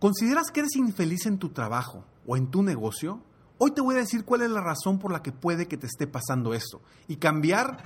¿Consideras que eres infeliz en tu trabajo o en tu negocio? Hoy te voy a decir cuál es la razón por la que puede que te esté pasando esto y cambiar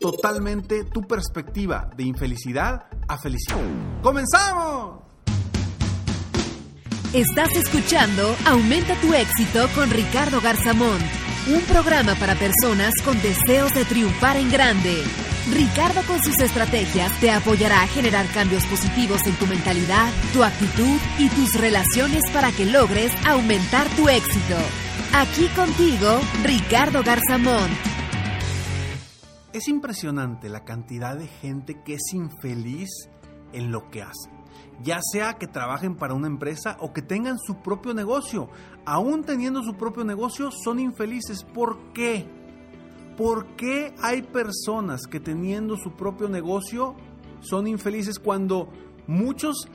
totalmente tu perspectiva de infelicidad a felicidad. ¡Comenzamos! Estás escuchando Aumenta tu éxito con Ricardo Garzamón, un programa para personas con deseos de triunfar en grande. Ricardo con sus estrategias te apoyará a generar cambios positivos en tu mentalidad, tu actitud y tus relaciones para que logres aumentar tu éxito. Aquí contigo, Ricardo Garzamón. Es impresionante la cantidad de gente que es infeliz en lo que hace. Ya sea que trabajen para una empresa o que tengan su propio negocio. Aún teniendo su propio negocio, son infelices. ¿Por qué? ¿Por qué hay personas que teniendo su propio negocio son infelices cuando muchos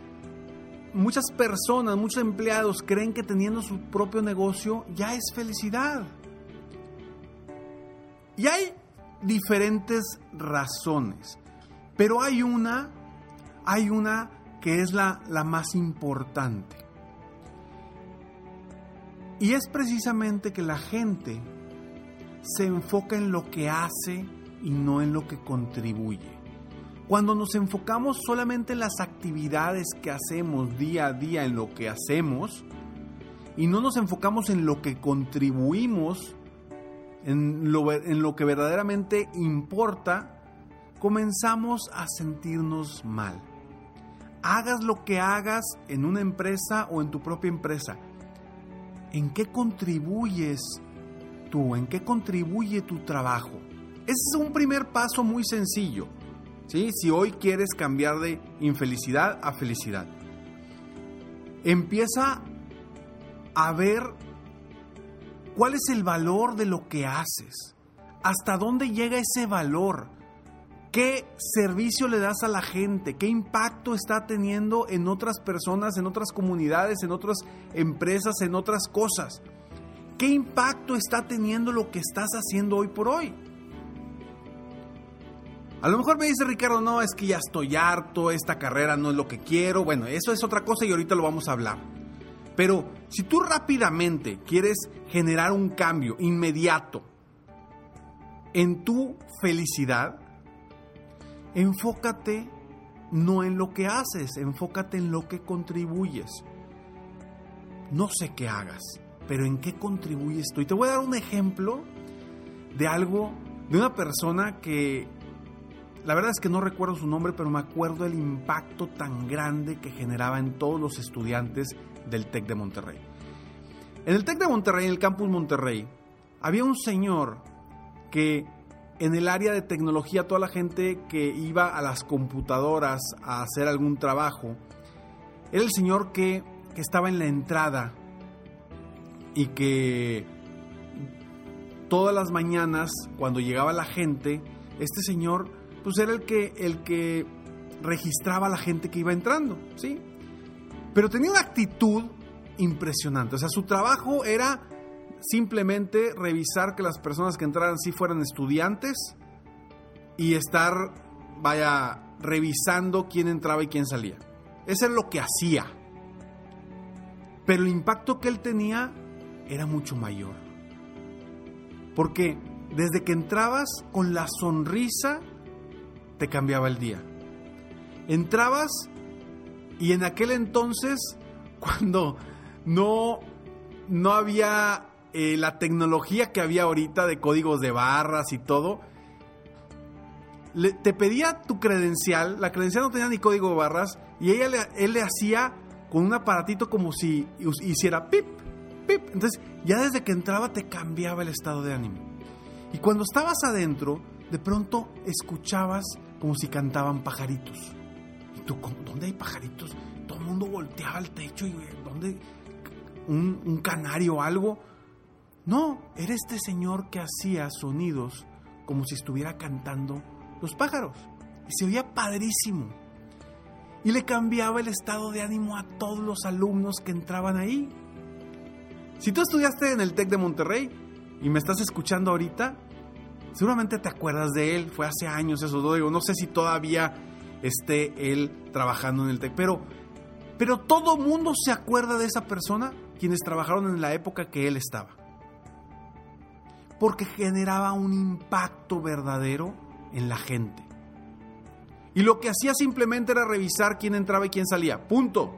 muchas personas, muchos empleados creen que teniendo su propio negocio ya es felicidad? Y hay diferentes razones, pero hay una hay una que es la, la más importante. Y es precisamente que la gente se enfoca en lo que hace y no en lo que contribuye. Cuando nos enfocamos solamente en las actividades que hacemos día a día, en lo que hacemos, y no nos enfocamos en lo que contribuimos, en lo, en lo que verdaderamente importa, comenzamos a sentirnos mal. Hagas lo que hagas en una empresa o en tu propia empresa. ¿En qué contribuyes tú? ¿En qué contribuye tu trabajo? Ese es un primer paso muy sencillo. ¿sí? Si hoy quieres cambiar de infelicidad a felicidad, empieza a ver cuál es el valor de lo que haces. ¿Hasta dónde llega ese valor? ¿Qué servicio le das a la gente? ¿Qué impacto está teniendo en otras personas, en otras comunidades, en otras empresas, en otras cosas? ¿Qué impacto está teniendo lo que estás haciendo hoy por hoy? A lo mejor me dice Ricardo, no, es que ya estoy harto, esta carrera no es lo que quiero. Bueno, eso es otra cosa y ahorita lo vamos a hablar. Pero si tú rápidamente quieres generar un cambio inmediato en tu felicidad, enfócate no en lo que haces, enfócate en lo que contribuyes. No sé qué hagas, pero en qué contribuyes tú. Y te voy a dar un ejemplo de algo, de una persona que, la verdad es que no recuerdo su nombre, pero me acuerdo del impacto tan grande que generaba en todos los estudiantes del TEC de Monterrey. En el TEC de Monterrey, en el campus Monterrey, había un señor que en el área de tecnología, toda la gente que iba a las computadoras a hacer algún trabajo, era el señor que estaba en la entrada y que todas las mañanas, cuando llegaba la gente, este señor, pues era el que, el que registraba a la gente que iba entrando, ¿sí? Pero tenía una actitud impresionante. O sea, su trabajo era simplemente revisar que las personas que entraran sí fueran estudiantes y estar, vaya, revisando quién entraba y quién salía. Eso es lo que hacía. Pero el impacto que él tenía era mucho mayor. Porque desde que entrabas con la sonrisa, te cambiaba el día. entrabas y en aquel entonces, cuando no, no había eh, la tecnología que había ahorita de códigos de barras y todo, te pedía tu credencial, la credencial no tenía ni código de barras, y ella él le hacía con un aparatito como si hiciera pip, Entonces, ya desde que entraba te cambiaba el estado de ánimo. Y cuando estabas adentro, de pronto escuchabas como si cantaban pajaritos. ¿Y tú, dónde hay pajaritos? Todo el mundo volteaba al techo y ¿dónde? ¿Un, un canario o algo? No, era este señor que hacía sonidos como si estuviera cantando los pájaros. Y se oía padrísimo. Y le cambiaba el estado de ánimo a todos los alumnos que entraban ahí. Si tú estudiaste en el TEC de Monterrey y me estás escuchando ahorita, seguramente te acuerdas de él. Fue hace años eso. Digo, no sé si todavía esté él trabajando en el TEC, pero, pero todo mundo se acuerda de esa persona quienes trabajaron en la época que él estaba. Porque generaba un impacto verdadero en la gente. Y lo que hacía simplemente era revisar quién entraba y quién salía. Punto.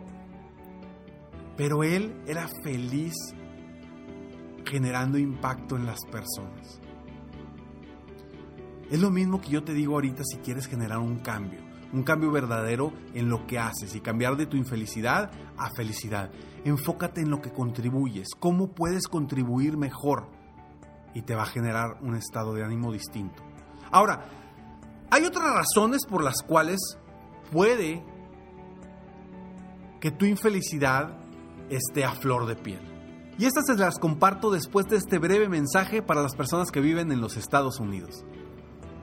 Pero él era feliz generando impacto en las personas. Es lo mismo que yo te digo ahorita si quieres generar un cambio, un cambio verdadero en lo que haces y cambiar de tu infelicidad a felicidad. Enfócate en lo que contribuyes, cómo puedes contribuir mejor y te va a generar un estado de ánimo distinto. Ahora, hay otras razones por las cuales puede que tu infelicidad esté a flor de piel. Y estas se las comparto después de este breve mensaje para las personas que viven en los Estados Unidos.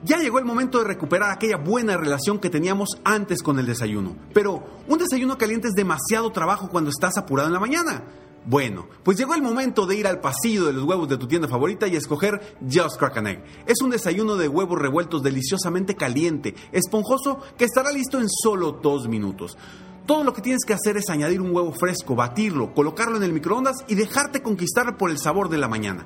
Ya llegó el momento de recuperar aquella buena relación que teníamos antes con el desayuno. Pero un desayuno caliente es demasiado trabajo cuando estás apurado en la mañana. Bueno, pues llegó el momento de ir al pasillo de los huevos de tu tienda favorita y escoger Just Crack Egg. Es un desayuno de huevos revueltos deliciosamente caliente, esponjoso, que estará listo en solo dos minutos. Todo lo que tienes que hacer es añadir un huevo fresco, batirlo, colocarlo en el microondas y dejarte conquistar por el sabor de la mañana.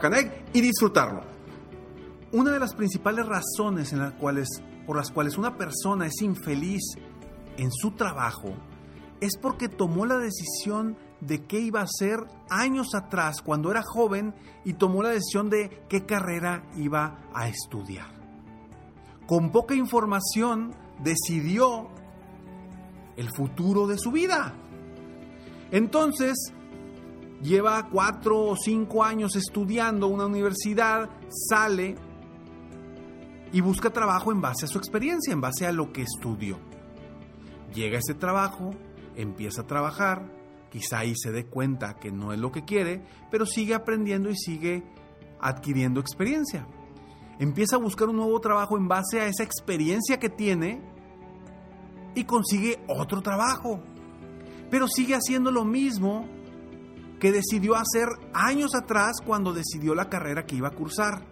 y disfrutarlo. Una de las principales razones en las cuales, por las cuales una persona es infeliz en su trabajo es porque tomó la decisión de qué iba a hacer años atrás cuando era joven y tomó la decisión de qué carrera iba a estudiar. Con poca información decidió el futuro de su vida. Entonces, lleva cuatro o cinco años estudiando una universidad, sale y busca trabajo en base a su experiencia, en base a lo que estudió. Llega a ese trabajo, empieza a trabajar, quizá ahí se dé cuenta que no es lo que quiere, pero sigue aprendiendo y sigue adquiriendo experiencia. Empieza a buscar un nuevo trabajo en base a esa experiencia que tiene y consigue otro trabajo. Pero sigue haciendo lo mismo que decidió hacer años atrás cuando decidió la carrera que iba a cursar.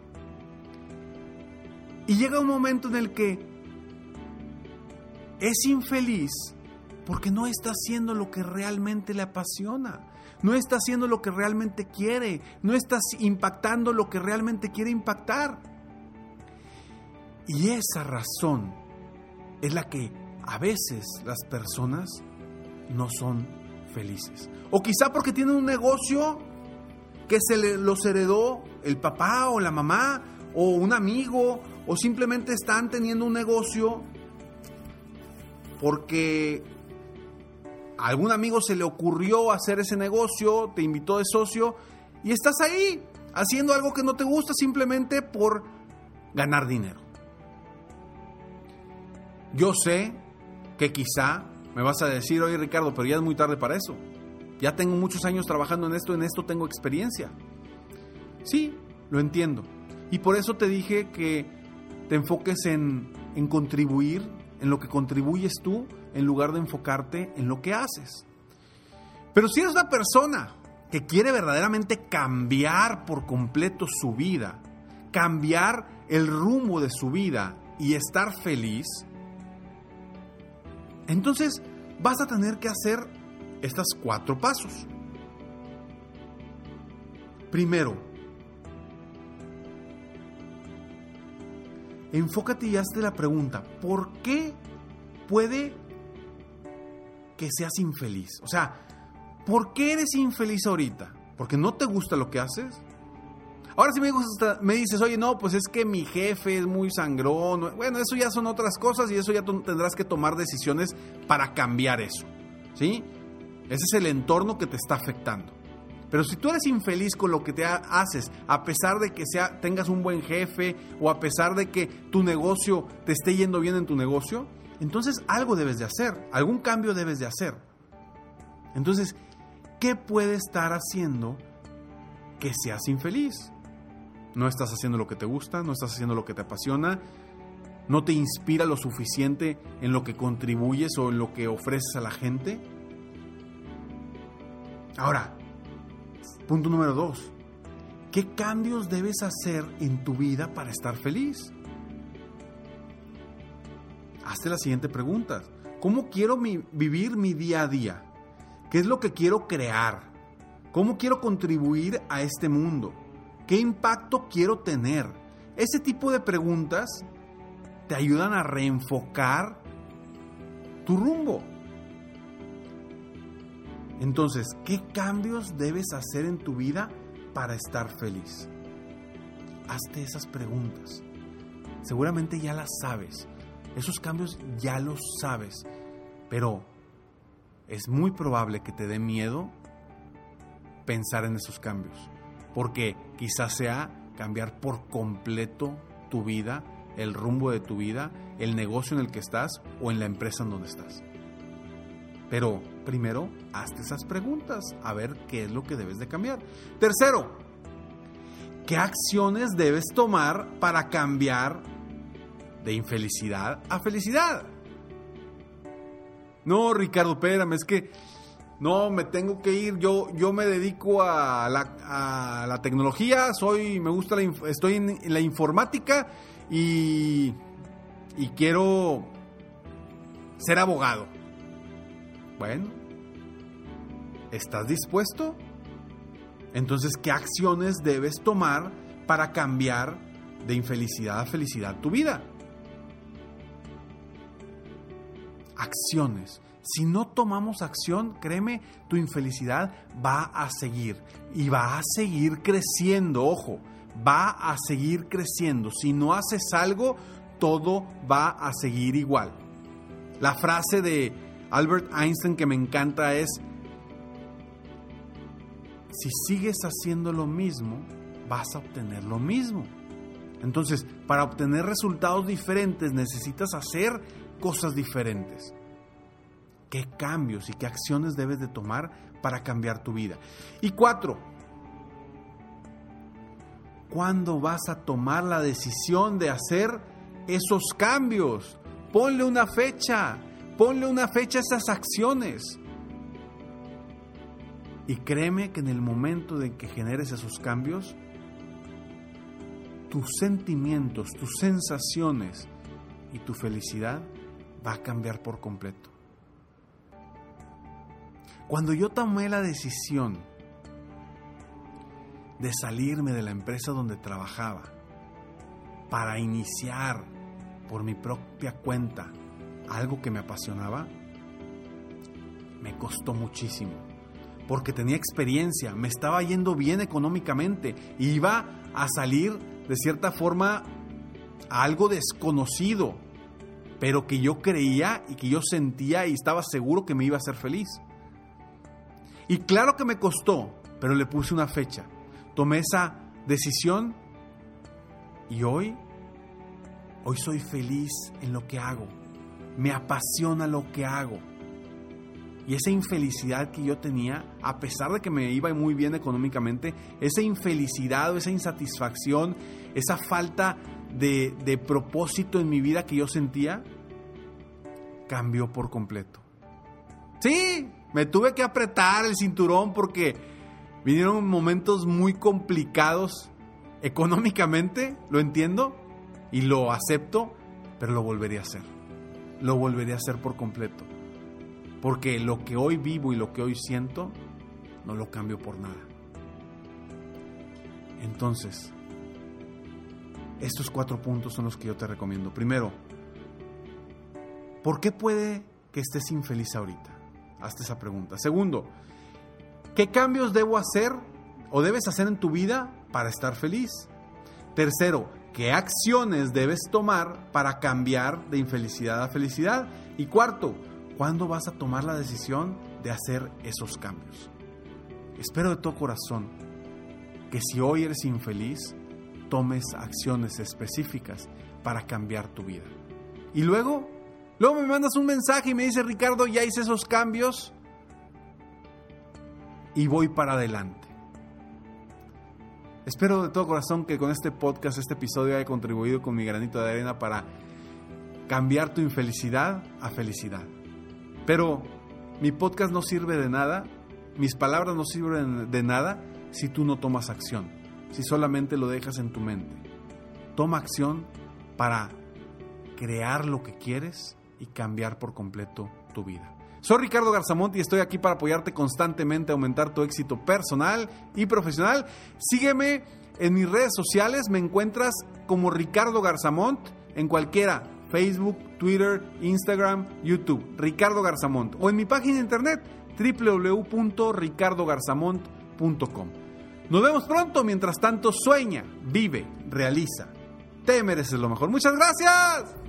Y llega un momento en el que es infeliz porque no está haciendo lo que realmente le apasiona, no está haciendo lo que realmente quiere, no está impactando lo que realmente quiere impactar. Y esa razón es la que a veces las personas no son felices. O quizá porque tienen un negocio que se los heredó el papá o la mamá o un amigo o simplemente están teniendo un negocio porque a algún amigo se le ocurrió hacer ese negocio, te invitó de socio y estás ahí haciendo algo que no te gusta simplemente por ganar dinero. Yo sé que quizá me vas a decir, oye Ricardo, pero ya es muy tarde para eso. Ya tengo muchos años trabajando en esto, en esto tengo experiencia. Sí, lo entiendo. Y por eso te dije que te enfoques en, en contribuir en lo que contribuyes tú en lugar de enfocarte en lo que haces. Pero si eres una persona que quiere verdaderamente cambiar por completo su vida, cambiar el rumbo de su vida y estar feliz, entonces vas a tener que hacer estos cuatro pasos. Primero, enfócate y hazte la pregunta, ¿por qué puede que seas infeliz? O sea, ¿por qué eres infeliz ahorita? ¿Porque no te gusta lo que haces? Ahora si me, dices, oye, no, pues es que mi jefe es muy sangrón. Bueno, eso ya son otras cosas y eso ya tendrás que tomar decisiones para cambiar eso. ¿Sí? Ese es el entorno que te está afectando. Pero si tú eres infeliz con lo que te haces, a pesar de que tengas un buen jefe o a pesar de que tu negocio te esté yendo bien en tu negocio, entonces algo debes de hacer, algún cambio debes de hacer. Entonces, ¿qué puede estar haciendo que seas infeliz? No estás haciendo lo que te gusta, no estás haciendo lo que te apasiona, no te inspira lo suficiente en lo que contribuyes o en lo que ofreces a la gente. Ahora, Punto número dos. ¿Qué cambios debes hacer en tu vida para estar feliz? Hazte la siguiente pregunta. ¿Cómo quiero vivir mi día a día? ¿Qué es lo que quiero crear? ¿Cómo quiero contribuir a este mundo? ¿Qué impacto quiero tener? Ese tipo de preguntas te ayudan a reenfocar tu rumbo. Entonces, ¿qué cambios debes hacer en tu vida para estar feliz? Hazte esas preguntas. Seguramente ya las sabes. Esos cambios ya los sabes. Pero es muy probable que te dé miedo pensar en esos cambios. Porque quizás sea cambiar por completo tu vida, el rumbo de tu vida, el negocio en el que estás o en la empresa en donde estás. Pero primero, hazte esas preguntas, a ver qué es lo que debes de cambiar. Tercero, ¿qué acciones debes tomar para cambiar de infelicidad a felicidad? No, Ricardo, espérame, es que no, me tengo que ir. Yo, yo me dedico a la, tecnología, soy, me gusta, la, estoy en, la informática y, y quiero ser abogado. Bueno, ¿estás dispuesto? Entonces, ¿qué acciones debes tomar para cambiar de infelicidad a felicidad tu vida? Acciones. Si no tomamos acción, créeme, tu infelicidad va a seguir y va a seguir creciendo, ojo, va a seguir creciendo. Si no haces algo, todo va a seguir igual. La frase de Albert Einstein que me encanta es, si sigues haciendo lo mismo, vas a obtener lo mismo. Entonces, para obtener resultados diferentes necesitas hacer cosas diferentes. ¿Qué cambios y qué acciones debes de tomar para cambiar tu vida? Y cuatro, ¿cuándo vas a tomar la decisión de hacer esos cambios? Ponle una fecha, Ponle una fecha a esas acciones. Y créeme que en el momento de que generes esos cambios, tus sentimientos, tus sensaciones y tu felicidad va a cambiar por completo. Cuando yo tomé la decisión de salirme de la empresa donde trabajaba para iniciar por mi propia cuenta algo que me apasionaba, me costó muchísimo. Porque tenía experiencia, me estaba yendo bien económicamente, iba a salir de cierta forma a algo desconocido, pero que yo creía y que yo sentía y estaba seguro que me iba a hacer feliz. Y claro que me costó, pero le puse una fecha. Tomé esa decisión y hoy, hoy soy feliz en lo que hago me apasiona lo que hago. Y esa infelicidad que yo tenía, a pesar de que me iba muy bien económicamente, esa infelicidad o esa insatisfacción, esa falta de, de propósito en mi vida que yo sentía, cambió por completo. Sí, me tuve que apretar el cinturón porque vinieron momentos muy complicados económicamente, lo entiendo y lo acepto, pero lo volvería a hacer. Lo volvería a hacer por completo. Porque lo que hoy vivo y lo que hoy siento, no lo cambio por nada. Entonces, estos cuatro puntos son los que yo te recomiendo. Primero, ¿por qué puede que estés infeliz ahorita? Hazte esa pregunta. Segundo, ¿qué cambios debo hacer o debes hacer en tu vida para estar feliz? Tercero, ¿qué acciones debes tomar para cambiar de infelicidad a felicidad? Y cuarto, ¿cuándo vas a tomar la decisión de hacer esos cambios? Espero de todo corazón que si hoy eres infeliz, tomes acciones específicas para cambiar tu vida. Y luego, luego me mandas un mensaje y me dice, Ricardo, ya hice esos cambios y voy para adelante. Espero de todo corazón que con este podcast, este episodio haya contribuido con mi granito de arena para cambiar tu infelicidad a felicidad. Pero mi podcast no sirve de nada, mis palabras no sirven de nada si tú no tomas acción si solamente lo dejas en tu mente. Toma acción para crear lo que quieres y cambiar por completo tu vida. Soy Ricardo Garzamont y estoy aquí para apoyarte constantemente a aumentar tu éxito personal y profesional. Sígueme en mis redes sociales, me encuentras como Ricardo Garzamont en cualquiera, Facebook, Twitter, Instagram, YouTube, Ricardo Garzamont o en mi página de internet www.ricardogarzamont.com. Nos vemos pronto, mientras tanto sueña, vive, realiza. Te mereces lo mejor. Muchas gracias.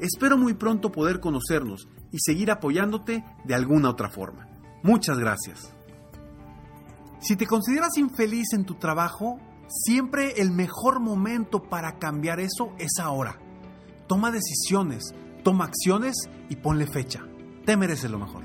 Espero muy pronto poder conocernos y seguir apoyándote de alguna otra forma. Muchas gracias. Si te consideras infeliz en tu trabajo, siempre el mejor momento para cambiar eso es ahora. Toma decisiones, toma acciones y ponle fecha. Te mereces lo mejor.